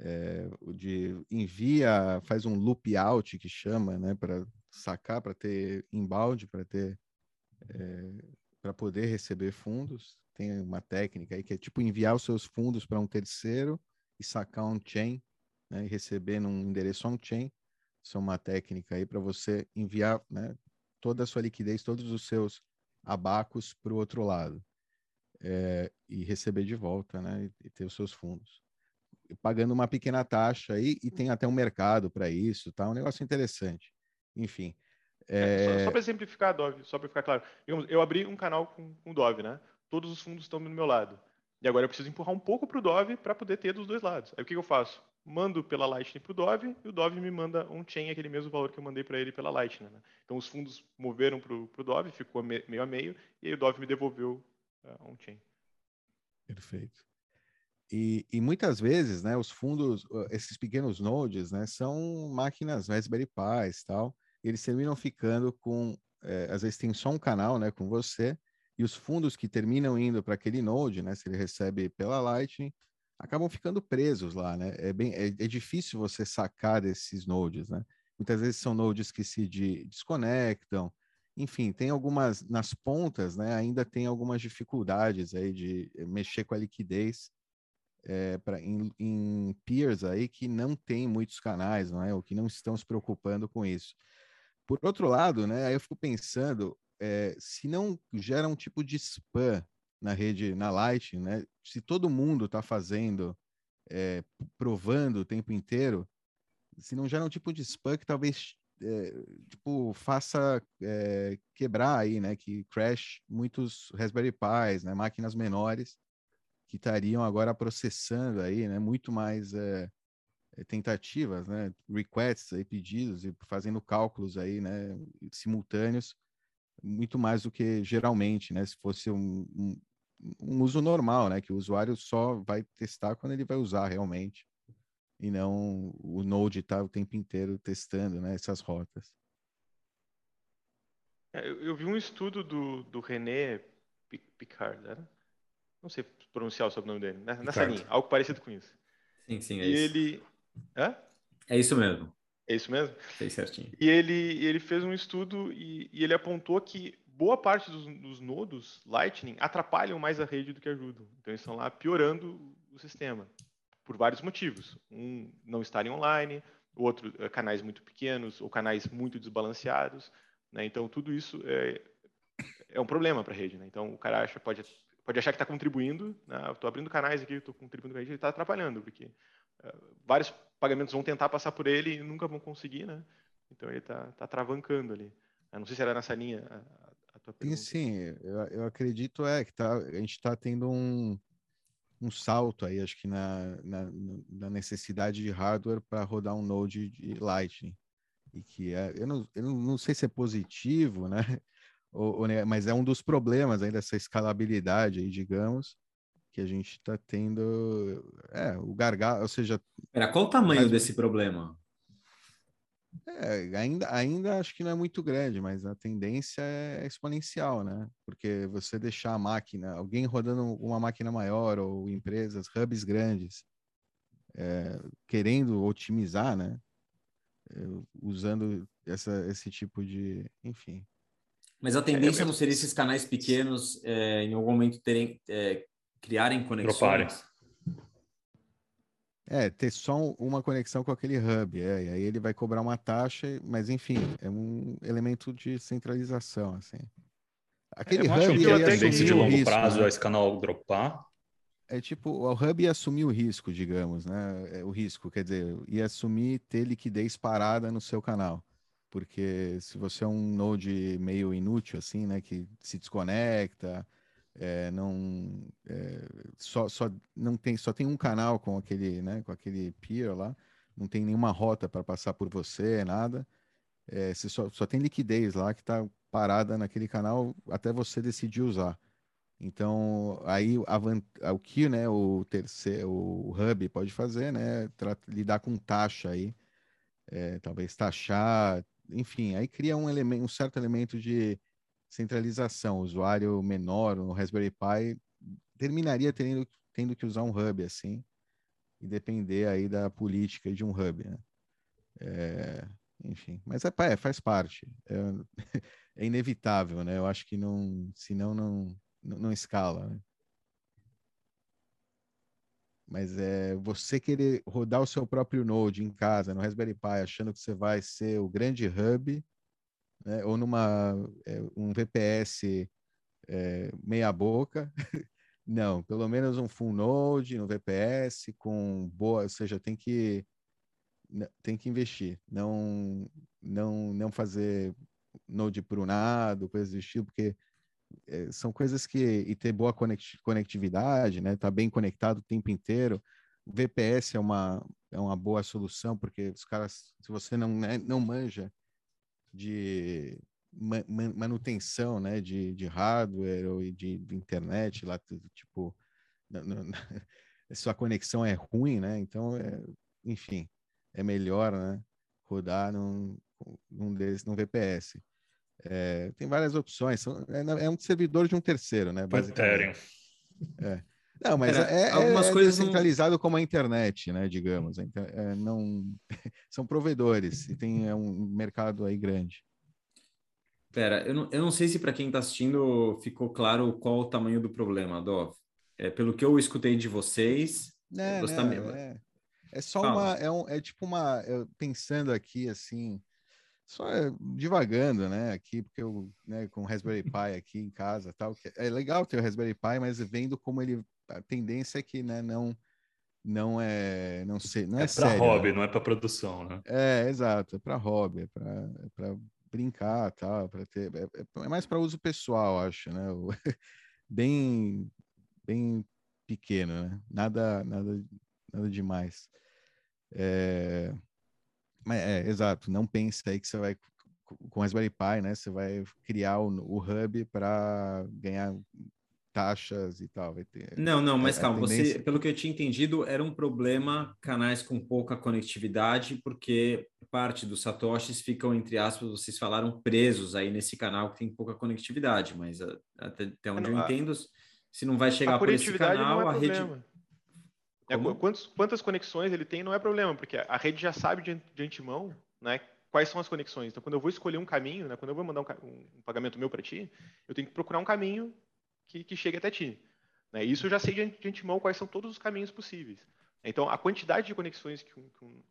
É, de envia, faz um loop out que chama, né, para sacar, para ter embalde, para ter é, para poder receber fundos. Tem uma técnica aí que é tipo enviar os seus fundos para um terceiro e sacar on-chain, né, e receber num endereço on-chain. Isso é uma técnica aí para você enviar né, toda a sua liquidez, todos os seus abacos para o outro lado é, e receber de volta, né, e ter os seus fundos. Pagando uma pequena taxa aí, e tem até um mercado para isso, tá? Um negócio interessante. Enfim. É... Só, só para exemplificar, Dove, só para ficar claro. Eu abri um canal com, com o Dove, né? Todos os fundos estão do meu lado. E agora eu preciso empurrar um pouco para o Dove para poder ter dos dois lados. Aí o que, que eu faço? Mando pela Lightning para o Dove e o Dove me manda um chain, aquele mesmo valor que eu mandei para ele pela Lightning. Né? Então os fundos moveram para o Dove, ficou meio a meio, e aí o Dove me devolveu uh, um chain. Perfeito. E, e, muitas vezes, né, os fundos, esses pequenos nodes, né, são máquinas Raspberry Pi tal, eles terminam ficando com, é, às vezes tem só um canal, né, com você, e os fundos que terminam indo para aquele node, né, se ele recebe pela Lightning, acabam ficando presos lá, né, é bem, é, é difícil você sacar desses nodes, né, muitas vezes são nodes que se de, desconectam, enfim, tem algumas, nas pontas, né, ainda tem algumas dificuldades aí de mexer com a liquidez, é, em, em peers aí que não tem muitos canais, não é? Ou que não estão se preocupando com isso. Por outro lado, né, aí eu fico pensando, é, se não gera um tipo de spam na rede, na Lightning, né? Se todo mundo está fazendo, é, provando o tempo inteiro, se não gera um tipo de spam que talvez é, tipo faça quebrar aí, né? Que crash muitos Raspberry Pis, né? Máquinas menores que estariam agora processando aí, né? Muito mais tentativas, né? Requests aí, pedidos e fazendo cálculos aí, né? Simultâneos muito mais do que geralmente, né? Se fosse um, um, um, uso normal, né? Que o usuário só vai testar quando ele vai usar realmente, e não o Node estar tá o tempo inteiro testando, né? Essas rotas. É, eu, eu, vi um estudo do, do René Picard, né? não sei pronunciar o sobrenome dele, né? nessa linha, algo parecido com isso. Sim, sim, é e isso. ele, Hã? É isso mesmo. É isso mesmo? Sei certinho. E ele, ele fez um estudo e, e ele apontou que boa parte dos, dos, nodos Lightning atrapalham mais a rede do que ajudam. Então eles estão lá piorando o sistema por vários motivos. Um, não estarem online, o outro, é, canais muito pequenos ou canais muito desbalanceados. Né? Então tudo isso é, é um problema para a rede. Né? Então o cara acha, pode, pode achar que está contribuindo. Né? Estou abrindo canais aqui, estou contribuindo com a rede, ele está atrapalhando, porque uh, vários pagamentos vão tentar passar por ele e nunca vão conseguir, né? Então ele está tá travancando ali. Eu não sei se era nessa linha a, a tua pergunta. Sim, sim. Eu, eu acredito é que tá, a gente está tendo um, um salto aí, acho que na, na, na necessidade de hardware para rodar um Node de Lightning. E que é, eu não, eu não sei se é positivo, né? Ou, ou, mas é um dos problemas ainda dessa escalabilidade aí, digamos, que a gente está tendo é, o gargalo, ou seja. Pera, qual o tamanho mas, desse problema? É, ainda, ainda acho que não é muito grande, mas a tendência é exponencial, né? Porque você deixar a máquina, alguém rodando uma máquina maior ou empresas, hubs grandes, é, querendo otimizar, né? É, usando essa, esse tipo de, enfim. Mas a tendência é, não seria esses canais pequenos é, em algum momento terem é, criarem conexões. É, ter só uma conexão com aquele hub, é, e aí ele vai cobrar uma taxa, mas enfim, é um elemento de centralização, assim. Aquele é, hub ia tendência de longo risco, prazo né? a esse canal dropar. É tipo, o hub ia assumir o risco, digamos, né? É, o risco, quer dizer, ia assumir ter liquidez parada no seu canal. Porque se você é um node meio inútil, assim, né, que se desconecta, é, não é, só, só não tem só tem um canal com aquele né com aquele peer lá não tem nenhuma rota para passar por você nada. É, você só, só tem liquidez lá que está parada naquele canal até você decidir usar. Então aí a, o que né o terceiro o hub pode fazer né lidar com taxa aí é, talvez taxar, enfim, aí cria um, elemento, um certo elemento de centralização. Usuário menor no Raspberry Pi terminaria tendo, tendo que usar um hub assim e depender aí da política de um hub, né? É, enfim, mas é, é faz parte. É, é, inevitável, né? Eu acho que não, senão não, não, não escala. Né? Mas é você querer rodar o seu próprio Node em casa, no Raspberry Pi, achando que você vai ser o grande hub, né? ou numa é, um VPS é, meia boca. Não, pelo menos um full node no VPS com boa, ou seja, tem que tem que investir, não não não fazer node prunado, coisas do estilo, porque é, são coisas que e ter boa conectividade, né? Tá bem conectado o tempo inteiro. VPS é uma é uma boa solução porque os caras, se você não né, não manja de manutenção, né, de, de hardware ou de, de internet lá, tipo, não, não, sua conexão é ruim, né? Então, é, enfim, é melhor, né, rodar num, num desse, num VPS. É, tem várias opções. São, é, é, um servidor de um terceiro, né? Basicamente. É. Não, mas Era, é, é, algumas é coisas descentralizado não... como a internet, né? Digamos. É, não são provedores e tem um mercado aí grande. Pera, eu não, eu não sei se para quem está assistindo ficou claro qual o tamanho do problema, Dov. É, pelo que eu escutei de vocês, não, não, é, é só Fala. uma, é, um, é tipo uma, pensando aqui assim, só é, divagando, né, aqui, porque eu, né, com o Raspberry Pi aqui em casa tal, que é legal ter o Raspberry Pi, mas vendo como ele, a tendência é que, né, não, não é, não sei, não é, é para hobby, né? não é para produção, né? É, exato, é para hobby, é para é brincar, tal, para ter, é, é, é mais para uso pessoal, acho, né, bem, bem pequeno, né, nada, nada, nada demais. É, mas é, exato, não pense aí que você vai com Raspberry Pi, né? Você vai criar o, o hub para ganhar taxas e tal. Vai ter, não, não, mas calma, tendência... você, pelo que eu tinha entendido, era um problema canais com pouca conectividade, porque parte dos satoshis ficam, entre aspas, vocês falaram, presos aí nesse canal que tem pouca conectividade, mas até, até onde não, eu entendo, se não vai chegar por esse canal, é a rede é, quantos, quantas conexões ele tem não é problema, porque a rede já sabe de, de antemão né, quais são as conexões. Então, quando eu vou escolher um caminho, né, quando eu vou mandar um, um pagamento meu para ti, eu tenho que procurar um caminho que, que chegue até ti. Né? Isso eu já sei de, de antemão quais são todos os caminhos possíveis. Então, a quantidade de conexões que um, que um,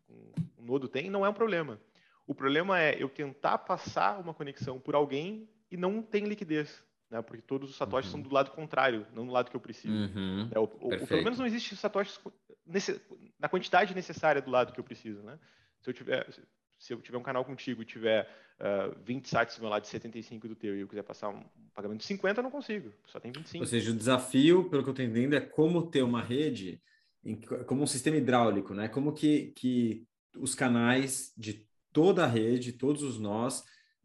um nodo tem não é um problema. O problema é eu tentar passar uma conexão por alguém e não tem liquidez né? Porque todos os satoshis uhum. são do lado contrário, não do lado que eu preciso. Uhum. É, o, o, pelo menos não existe satoshis nesse, na quantidade necessária do lado que eu preciso, né? Se eu tiver se eu tiver um canal contigo e tiver uh, 20 sites do meu lado de 75 do teu e eu quiser passar um pagamento de 50, eu não consigo. Só tem 25. Ou seja, o desafio, pelo que eu estou entendendo, é como ter uma rede em, como um sistema hidráulico, né? Como que, que os canais de toda a rede, todos os nós,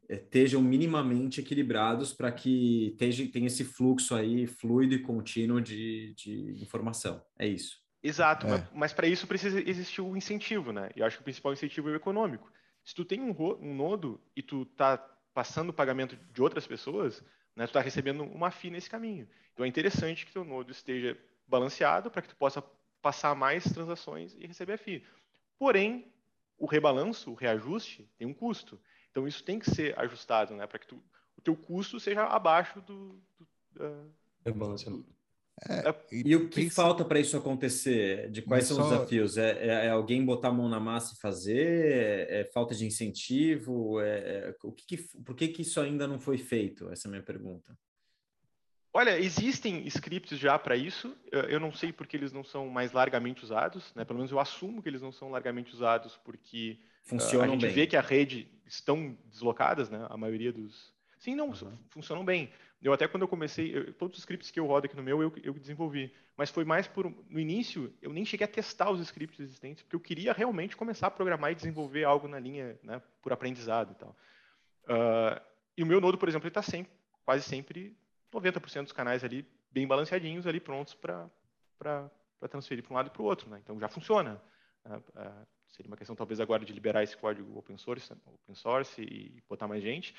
estejam minimamente equilibrados para que tenha esse fluxo aí fluido e contínuo de, de informação. É isso. Exato, é. mas, mas para isso precisa existir o um incentivo, né? E eu acho que o principal incentivo é o econômico. Se tu tem um, um nodo e tu está passando o pagamento de outras pessoas, né, tu está recebendo uma FII nesse caminho. Então é interessante que teu nodo esteja balanceado para que tu possa passar mais transações e receber a FII. Porém, o rebalanço, o reajuste, tem um custo. Então isso tem que ser ajustado, né, para que tu, o teu custo seja abaixo do, do, do é, é, e, e, o que falta para isso acontecer? De quais são só... os desafios? É, é, é, alguém botar a mão na massa e fazer? É, é falta de incentivo? É, o que, que por que, que isso ainda não foi feito? Essa é a minha pergunta. Olha, existem scripts já para isso. Eu não sei porque eles não são mais largamente usados. Né? Pelo menos eu assumo que eles não são largamente usados porque Funcionam uh, a gente bem. vê que a rede estão deslocadas, né? A maioria dos. Sim, não, uhum. funcionam bem. Eu até quando eu comecei, eu, todos os scripts que eu rodo aqui no meu, eu, eu desenvolvi. Mas foi mais por. No início, eu nem cheguei a testar os scripts existentes, porque eu queria realmente começar a programar e desenvolver algo na linha, né, por aprendizado e tal. Uh, e o meu nodo, por exemplo, ele está sempre, quase sempre, 90% dos canais ali bem balanceadinhos, ali prontos para transferir para um lado e para o outro. Né? Então já funciona. Uh, uh, seria uma questão talvez agora de liberar esse código open source, open source e botar mais gente.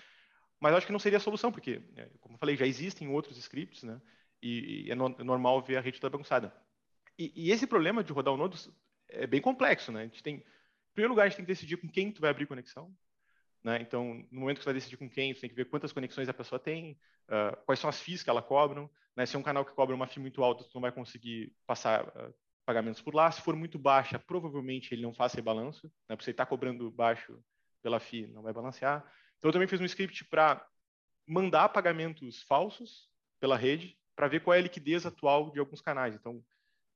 Mas acho que não seria a solução, porque, é, como eu falei, já existem outros scripts, né? E, e é, no, é, normal ver a rede toda bagunçada. E, e, esse problema de rodar o nodo é bem complexo, né? A gente tem, em primeiro lugar, a gente tem que decidir com quem tu vai abrir conexão. Né? Então, no momento que você vai decidir com quem, você tem que ver quantas conexões a pessoa tem, uh, quais são as FIIs que ela cobra. Né? Se é um canal que cobra uma FII muito alta, tu não vai conseguir passar uh, pagamentos por lá. Se for muito baixa, provavelmente ele não faz rebalanço, né? porque você está cobrando baixo pela FII, não vai balancear. Então, eu também fiz um script para mandar pagamentos falsos pela rede para ver qual é a liquidez atual de alguns canais. Então,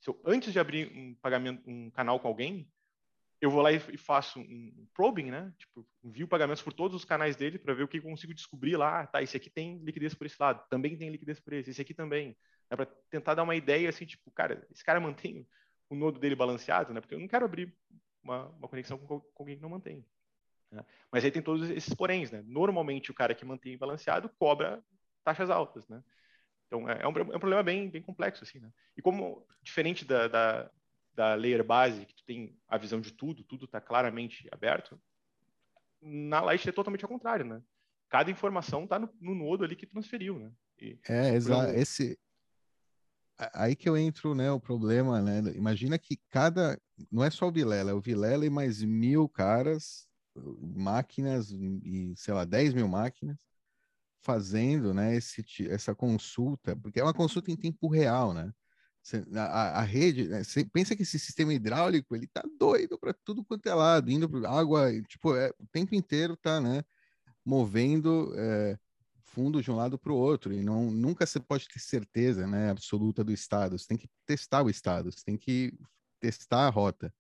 eu, antes de abrir um pagamento, um canal com alguém, eu vou lá e faço um probing, né? Tipo, envio pagamentos por todos os canais dele para ver o que eu consigo descobrir lá. Tá, esse aqui tem liquidez por esse lado, também tem liquidez por esse, esse aqui também. É para tentar dar uma ideia assim, tipo, cara, esse cara mantém o nodo dele balanceado, né? Porque eu não quero abrir uma, uma conexão com, com, alguém que não mantém. Né? Mas aí tem todos esses poréns, né? Normalmente o cara que mantém balanceado cobra taxas altas, né? Então é, é um, é um problema bem, bem complexo assim, né? E como diferente da, da da layer base, que tu tem a visão de tudo, tudo está claramente aberto, na Light é totalmente ao contrário, né? Cada informação está no, no, nodo ali que transferiu, né? E, é, exato. Esse aí que eu entro, né? O problema, né? Imagina que cada não é só o Vilela, é o Vilela e mais mil caras, máquinas e sei lá, 10 mil máquinas fazendo, né? Esse, essa consulta, porque é uma consulta em tempo real, né? A, a rede, né? Pensa que esse sistema hidráulico ele tá doido para tudo quanto é lado, indo para água, tipo, é, o tempo inteiro tá, né, movendo é, fundo de um lado para o outro e não nunca você pode ter certeza, né, absoluta do estado. Você tem que testar o estado, você tem que testar a rota.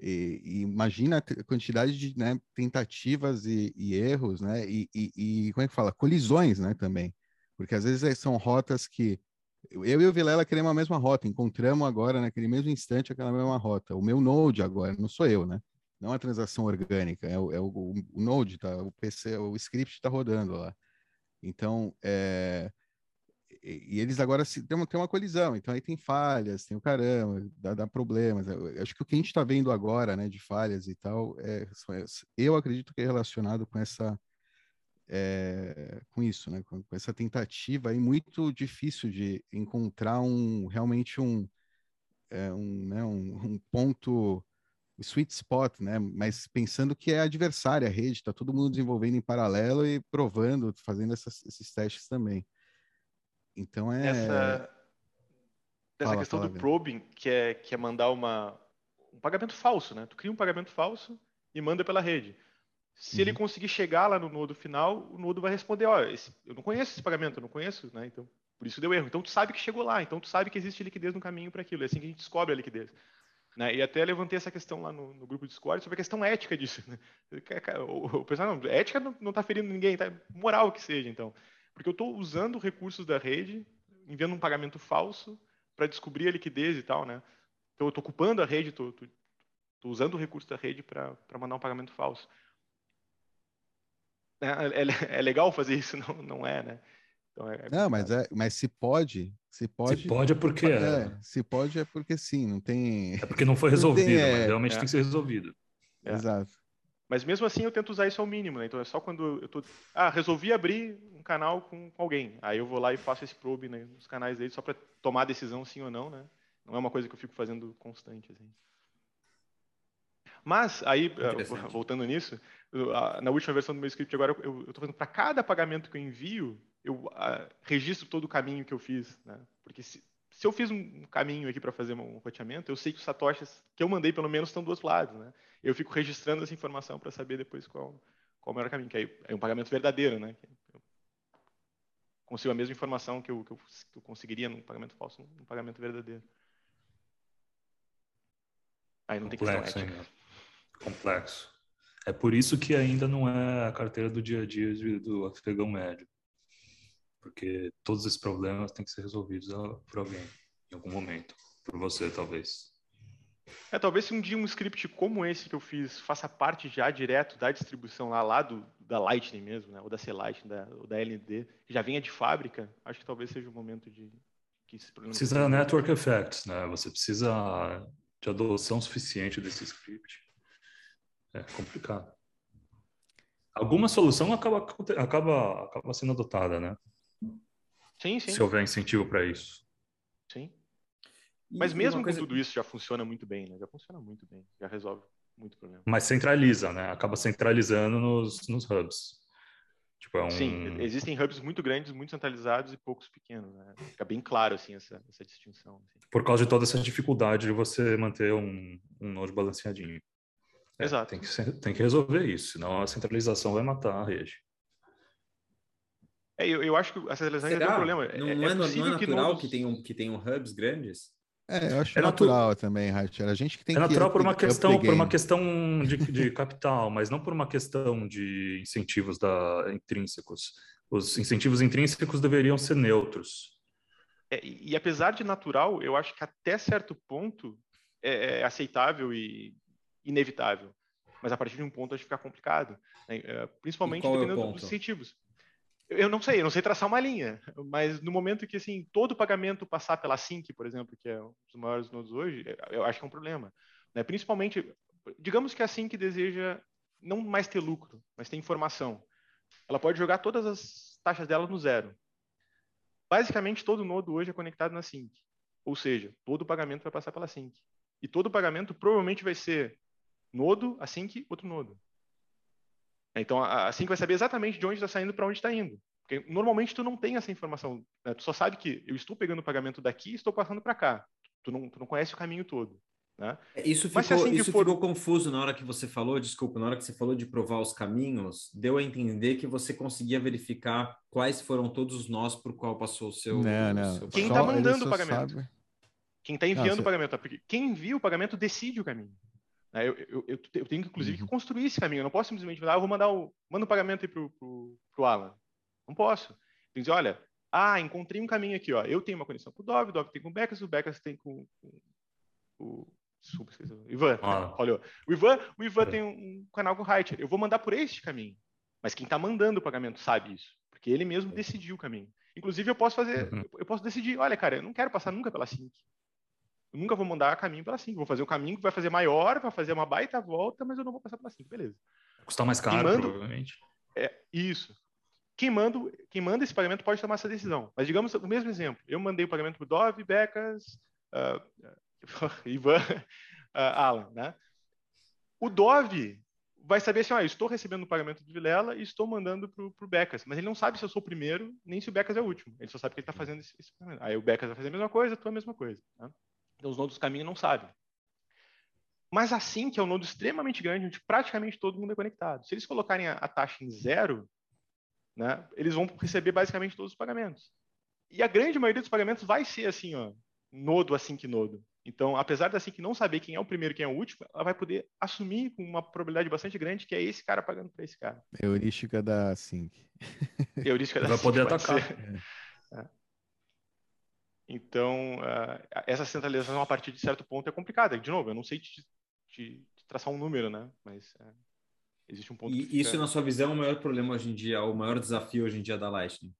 E, e imagina a quantidade de né, tentativas e, e erros, né, e, e, como é que fala, colisões, né, também, porque às vezes são rotas que eu e o Vilela queremos a mesma rota, encontramos agora, naquele mesmo instante, aquela mesma rota. O meu Node agora, não sou eu, né? Não é uma transação orgânica, é o, é o, o Node, tá? o PC, o script está rodando lá. Então, é... e, e, eles agora se, tem, uma, tem uma colisão, então aí tem falhas, tem o caramba, dá, dá problemas. Eu, acho que o que a gente está vendo agora, né, de falhas e tal, é, eu acredito que é relacionado com essa é, com isso, né? Com, com, essa tentativa aí muito difícil de encontrar um realmente um é, um, né, um, um, ponto sweet spot, né? Mas pensando que é adversária a rede, está todo mundo desenvolvendo em paralelo e provando, fazendo essas, esses testes também. Então é essa, essa fala, questão fala, do probing, que é que é mandar uma um pagamento falso, né? Tu cria um pagamento falso e manda pela rede. Se uhum. ele conseguir chegar lá no nodo final, o nodo vai responder, ó, esse, eu não conheço esse pagamento, eu não conheço, né? Então, por isso deu erro. Então, tu sabe que chegou lá, então tu sabe que existe liquidez no caminho para aquilo. É assim que a gente descobre a liquidez. Né? E até levantei essa questão lá no, no grupo Discord sobre a questão ética disso. Né? O, o pessoal, não, ética não está ferindo ninguém, tá? moral que seja, então. Porque eu estou usando recursos da rede, enviando um pagamento falso para descobrir a liquidez e tal, né? Então, eu estou ocupando a rede, estou usando o recurso da rede para mandar um pagamento falso. É, é, é, legal fazer isso, não, não é, né? Então é, é não, mas, é, mas se pode, se pode. Se pode é porque é. é. Se pode é porque sim, não tem. É porque não foi resolvido, tem, mas realmente tem que ser resolvido. Exato. Mas mesmo assim eu tento usar isso ao mínimo, né? Então é só quando eu tô. Ah, resolvi abrir um canal com, com alguém. Aí eu vou lá e faço esse probe né, nos canais dele só para tomar a decisão sim ou não, né? Não é uma coisa que eu fico fazendo constante, assim. Mas, aí, uh, voltando nisso, na última versão do meu script agora, eu estou fazendo para cada pagamento que eu envio, eu uh, registro todo o caminho que eu fiz. Né? Porque se, se eu fiz um caminho aqui para fazer um roteamento, eu sei que os satoshis que eu mandei, pelo menos, estão do outro lado. Né? Eu fico registrando essa informação para saber depois qual, qual é o melhor caminho, que aí é um pagamento verdadeiro. Né? Eu consigo a mesma informação que eu, que eu, que eu conseguiria num pagamento falso, num pagamento verdadeiro. Aí não tem questão ética. Hein, complexo. É por isso que ainda não é a carteira do dia a dia do afegão médio. Porque todos esses problemas têm que ser resolvidos por alguém, em algum momento. Por você, talvez. É, talvez se um dia um script como esse que eu fiz faça parte já direto da distribuição lá, lá do, da Lightning mesmo, né? ou da C-Lightning, da, ou da LND, que já venha de fábrica, acho que talvez seja o momento de que esse problema... Precisa network effects, né? Você precisa de adoção suficiente desse script É complicado. Alguma solução acaba, acaba, acaba sendo adotada, né? Sim, sim. Se houver incentivo para isso. Sim. Mas mesmo coisa... com tudo isso já funciona muito bem, né? Já funciona muito bem, já resolve muito problema. Mas centraliza, né? Acaba centralizando nos, nos hubs. Tipo, é um... Sim, existem hubs muito grandes, muito centralizados e poucos pequenos, né? Fica bem claro, assim, essa, essa distinção. Assim. Por causa de toda essa dificuldade de você manter um, um node balanceadinho. É, Exato. Tem que, tem que resolver isso, senão a centralização vai matar a rede. É, eu, eu acho que a centralização Será? tem um problema. Não é, não é, não é natural que, que, tenham, que tenham hubs grandes? É, eu acho é natural natu... também, Raich. A gente que tem é que natural por uma questão, por uma questão de, de capital, mas não por uma questão de incentivos da, intrínsecos. Os incentivos intrínsecos deveriam ser neutros. É, e, apesar de natural, eu acho que até certo ponto é, é aceitável e inevitável. Mas a partir de um ponto acho que fica complicado, né? É, principalmente é dependendo é dos incentivos. Eu não sei, eu não sei traçar uma linha, mas no momento que assim todo pagamento passar pela Sync, por exemplo, que é um dos maiores nodos hoje, eu acho que é um problema. Né? Principalmente, digamos que a Sync deseja não mais ter lucro, mas ter informação. Ela pode jogar todas as taxas dela no zero. Basicamente, todo nodo hoje é conectado na Sync. Ou seja, todo pagamento vai passar pela Sync. E todo pagamento provavelmente vai ser nodo, async, outro nodo. Então, a async vai saber exatamente de onde está saindo para onde está indo. Porque normalmente tu não tem essa informação. Né? Tu só sabe que eu estou pegando o pagamento daqui e estou passando para cá. Tu não, tu não conhece o caminho todo. Né? É, isso, ficou, assim isso for... ficou confuso na hora que você falou, desculpa, na hora que você falou de provar os caminhos, deu a entender que você conseguia verificar quais foram todos os nós por qual passou o seu. Não, não. Seu Quem está mandando o pagamento? Sabe. Quem está enviando não, o pagamento? Porque quem envia o pagamento decide o caminho. Eu, eu, eu, eu, tenho que, inclusive, uhum. construir esse caminho. Eu não posso simplesmente falar, ah, eu vou mandar o, manda o pagamento aí pro, pro, Alan. Não posso. Tem que dizer, olha, ah, encontrei um caminho aqui, ó. Eu tenho uma conexão com o Dove, o Dove tem com o Becas, o Becas tem com, com o Desculpa, esqueci. Ivan. Ah. Olha, o Ivan, o Ivan é. tem um, canal com o Reiter. Eu vou mandar por este caminho. Mas quem está mandando o pagamento sabe isso, porque ele mesmo decidiu o caminho. Inclusive, eu posso fazer, uhum. eu posso decidir, olha, cara, eu não quero passar nunca pela Sync. Eu nunca vou mandar caminho pela 5. Vou fazer o caminho que vai fazer maior, vai fazer uma baita volta, mas eu não vou passar pela 5. Beleza. Custar mais caro, manda, provavelmente. É, isso. Quem manda, quem manda esse pagamento pode tomar essa decisão. Mas digamos o mesmo exemplo. Eu mandei o pagamento para o Dove, Becas, uh, Ivan, uh, Alan. Né? O Dove vai saber assim, ah, estou recebendo o pagamento do Vilela e estou mandando para o Becas, mas ele não sabe se eu sou o primeiro, nem se o Becas é o último. Ele só sabe que ele está fazendo esse, esse, pagamento. Aí o Becas vai fazer a mesma coisa, tu a mesma coisa. Né? Então, os nodos do caminho não sabem. Mas assim que é um nodo extremamente grande, onde praticamente todo mundo é conectado. Se eles colocarem a, a taxa em zero, né, eles vão receber basicamente todos os pagamentos. E a grande maioria dos pagamentos vai ser assim, ó, nodo assim que nodo. Então, apesar da que não saber quem é o primeiro e quem é o último, ela vai poder assumir com uma probabilidade bastante grande que é esse cara pagando para esse cara. Heurística da Sync. Heurística da vai poder atacar. É. Então, uh, essa centralização a partir de certo ponto é complicada. De novo, eu não sei te, te, te traçar um número, né? Mas uh, existe um ponto. E fica... isso, na sua visão, é o maior problema hoje em dia, o maior desafio hoje em dia da Lightning?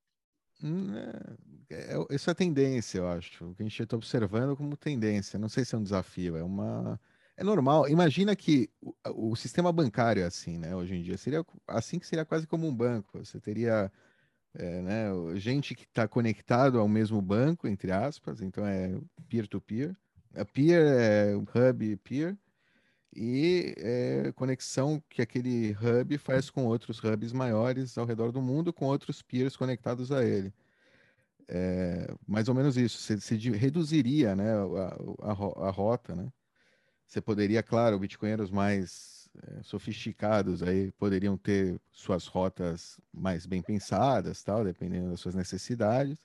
Hum, é, é, isso é tendência, eu acho. O que a gente está observando como tendência. Não sei se é um desafio, é uma. É normal. Imagina que o, o sistema bancário é assim, né? Hoje em dia seria assim que seria quase como um banco. Você teria é, né, gente que está conectado ao mesmo banco, entre aspas, então é peer-to-peer. -peer. A peer é hub peer e é conexão que aquele hub faz com outros hubs maiores ao redor do mundo, com outros peers conectados a ele. É, mais ou menos isso. Você reduziria né, a, a, a, rota, né? Você poderia, claro, bitcoinheiros mais é, sofisticados aí poderiam ter suas rotas mais bem pensadas, tal, dependendo das suas necessidades.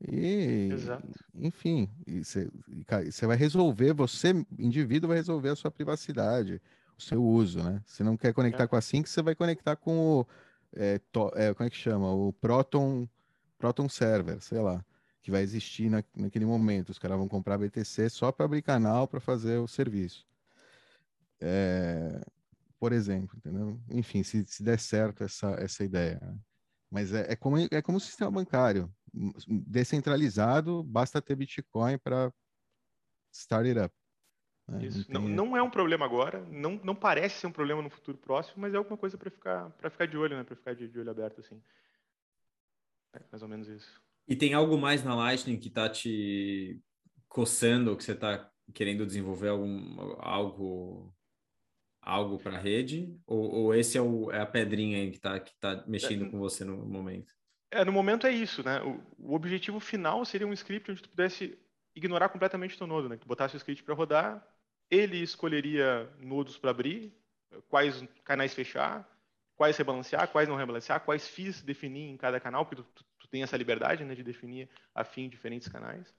E, Exato. enfim, você vai resolver, você, indivíduo, vai resolver a sua privacidade, o seu uso, né? Você não quer conectar é. com a Sync, você vai conectar com o, é, to, é, como é que chama? O Proton, Proton Server, sei lá, que vai existir na, naquele momento. Os caras vão comprar BTC só para abrir canal para fazer o serviço. É, por exemplo, entendeu? Enfim, se, se der certo essa, essa ideia. Né? Mas é, é, como, é como o sistema bancário. Descentralizado, basta ter Bitcoin para start it up. Né? Isso. Não, tem... não, não, é um problema agora, não, não parece ser um problema no futuro próximo, mas é alguma coisa para ficar, para ficar de olho, né? Para ficar de, de, olho aberto, assim. É mais ou menos isso. E tem algo mais na Lightning que está te coçando, que você está querendo desenvolver algum, algo algo para a rede? Ou, ou, esse é, o, é a pedrinha aí que está que tá mexendo é, com você no momento? É, no momento é isso, né? O, o, objetivo final seria um script onde tu pudesse ignorar completamente o teu nodo, né? Que tu botasse o script para rodar, ele escolheria nodos para abrir, quais canais fechar, quais rebalancear, quais não rebalancear, quais FIIs definir em cada canal, porque tu, tu, tem essa liberdade né, de definir a FII em diferentes canais.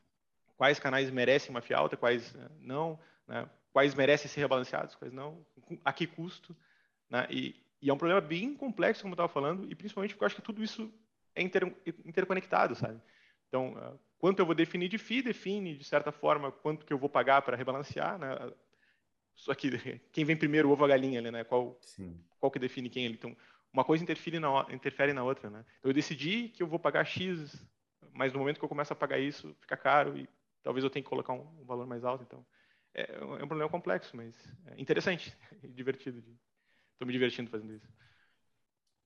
Quais canais merecem uma FII alta, quais né, não, né, quais merecem ser rebalanceados, quais não, a que custo. Né, e, e, é um problema bem complexo, como eu estava falando, e principalmente porque eu acho que tudo isso é inter, interconectado, sabe? Então, uh, quanto eu vou definir de FII, define, de certa forma, quanto que eu vou pagar para rebalancear, né? Só que quem vem primeiro, o ovo ou a galinha, né? Qual, qual que define quem? Então, uma coisa interfere na, interfere na outra, né? Então, eu decidi que eu vou pagar X, mas no momento que eu começo a pagar isso, fica caro e talvez eu tenha que colocar um, um valor mais alto. Então, é, é, um problema complexo, mas é interessante e divertido. Estou me divertindo fazendo isso.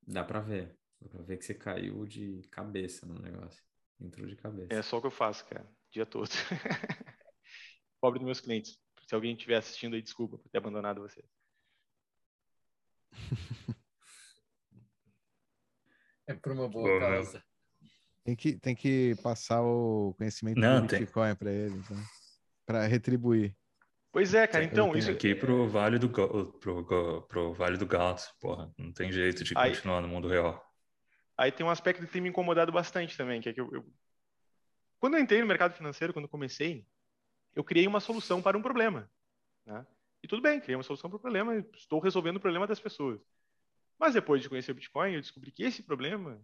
Dá para ver. Dá para ver que você caiu de cabeça no negócio. Entrou de cabeça. É só o que eu faço, cara. O dia todo. Pobre dos meus clientes. Se alguém estiver assistindo aí, desculpa por ter abandonado você. É por uma boa causa. Tem que, tem que passar o conhecimento Não, do Bitcoin para eles, né? para retribuir. Pois é, cara. Então, isso aqui pro Vale do pro, pro Vale do Gato, porra, não tem jeito de aí, continuar no mundo real. Aí tem um aspecto que tem me incomodado bastante também, que é que eu, eu... quando eu entrei no mercado financeiro, quando comecei, eu criei uma solução para um problema. Né? E tudo bem, criei uma solução para o problema, estou resolvendo o problema das pessoas. Mas depois de conhecer o Bitcoin, eu descobri que esse problema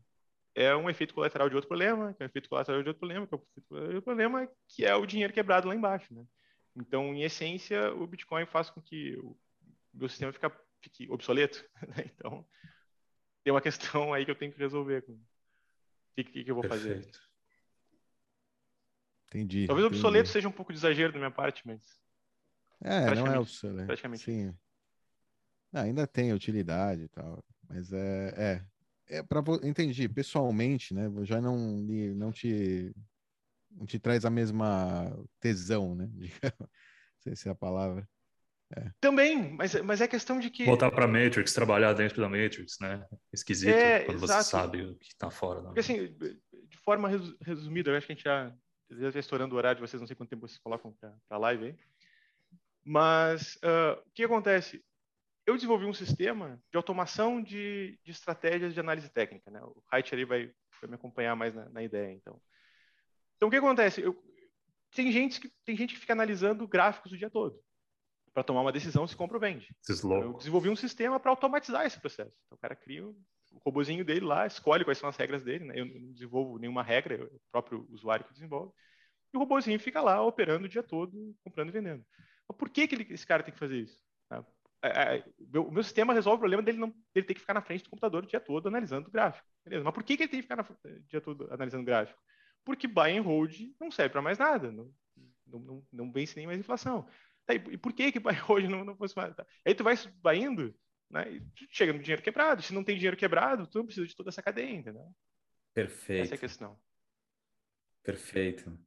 é um efeito colateral de outro problema, que é um efeito colateral de outro problema, que é um efeito colateral de outro problema, que é o dinheiro quebrado lá embaixo. Né? Então, em essência, o Bitcoin faz com que o meu sistema fica, fique obsoleto. Né? Então, tem uma questão aí que eu tenho que resolver. O que, que, que eu vou Perfeito. fazer? Entendi. Talvez entendi. obsoleto seja um pouco de exagero da minha parte, mas. É, não é obsoleto. Praticamente. Sim. Não, ainda tem utilidade e tal, mas é. É, é para entendi. Pessoalmente, né? Já não, não te te traz a mesma tesão, né? não sei se é a palavra. É. Também, mas, mas é questão de que. Voltar para Matrix, trabalhar dentro da Matrix, né? Esquisito é, quando exato. você sabe o que está fora. Porque, assim, de forma resumida, eu acho que a gente já já está estourando o horário de vocês, não sei quanto tempo vocês colocam para a live aí. Mas uh, o que acontece? Eu desenvolvi um sistema de automação de, de estratégias de análise técnica. Né? O Height ali vai, vai me acompanhar mais na, na, ideia. Então, então o que acontece? Eu, tem, gente que, tem gente que fica analisando gráficos o dia todo para tomar uma decisão se compra ou vende. Eu desenvolvi um sistema para automatizar esse processo. Então, o cara cria o robozinho dele lá, escolhe quais são as regras dele, né? Eu não desenvolvo nenhuma regra, é o próprio usuário que desenvolve. E o robozinho fica lá operando o dia todo, comprando e vendendo. Mas por que, que ele, esse cara tem que fazer isso? Ah, é, é, o meu sistema resolve o problema dele não ter que ficar na frente do computador o dia todo analisando o gráfico. Beleza? Mas por que, que ele tem que ficar o dia todo analisando o gráfico? Porque buy and hold não serve para mais nada, não, não, não, não vence nem mais inflação. Tá, e por que que buy and hold não, não fosse mais? Tá. Aí tu vai, vai indo né? E chega no dinheiro quebrado. Se não tem dinheiro quebrado, tu não precisa de toda essa cadeia, entendeu? Perfeito. Essa é a questão. Perfeito.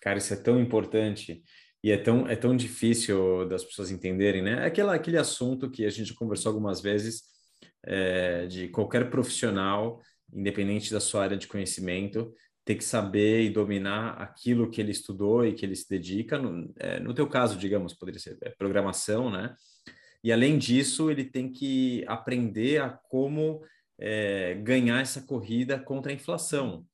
Cara, isso é tão importante e é tão, é tão difícil das pessoas entenderem, né? Aquela, aquele assunto que a gente conversou algumas vezes é, de qualquer profissional, independente da sua área de conhecimento, ter que saber e dominar aquilo que ele estudou e que ele se dedica. No, é, no teu caso, digamos, poderia ser é, programação, né? E além disso, ele tem que aprender a como é, ganhar essa corrida contra a inflação.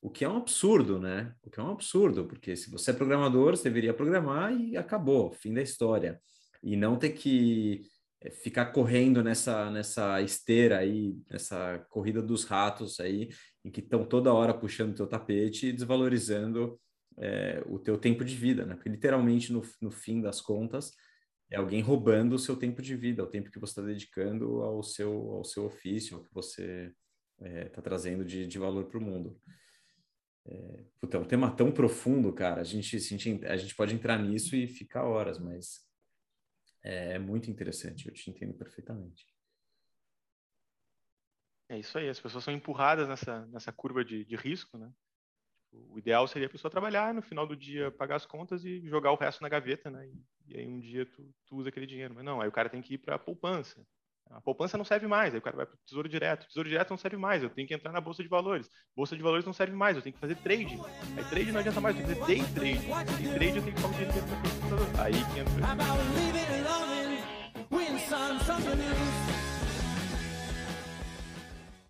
O que é um absurdo, né? O que é um absurdo, porque se você é programador, você deveria programar e acabou, fim da história. E não ter que é, ficar correndo nessa, nessa esteira aí, nessa corrida dos ratos aí, em que estão toda hora puxando o teu tapete e desvalorizando é, o teu tempo de vida, né? Porque literalmente, no, no fim das contas, é alguém roubando o seu tempo de vida, o tempo que você está dedicando ao seu, ao seu ofício, ao que você está é, tá trazendo de, de valor para o mundo. É, puta, é um tema tão profundo, cara. A gente, a gente, a gente pode entrar nisso e ficar horas, mas é muito interessante, eu te entendo perfeitamente. É isso aí, as pessoas são empurradas nessa, nessa curva de, de risco, né? O ideal seria a pessoa trabalhar, no final do dia pagar as contas e jogar o resto na gaveta, né? E, e aí um dia tu, tu, usa aquele dinheiro. Mas não, aí o cara tem que ir para a poupança. A poupança não serve mais, aí o cara vai para o tesouro direto. O tesouro direto não serve mais, eu tenho que entrar na bolsa de valores. Bolsa de valores não serve mais, eu tenho que fazer trade. Aí trade não adianta mais, eu tenho que fazer day trade. Day trade eu tenho que fazer dinheiro para Aí que entra.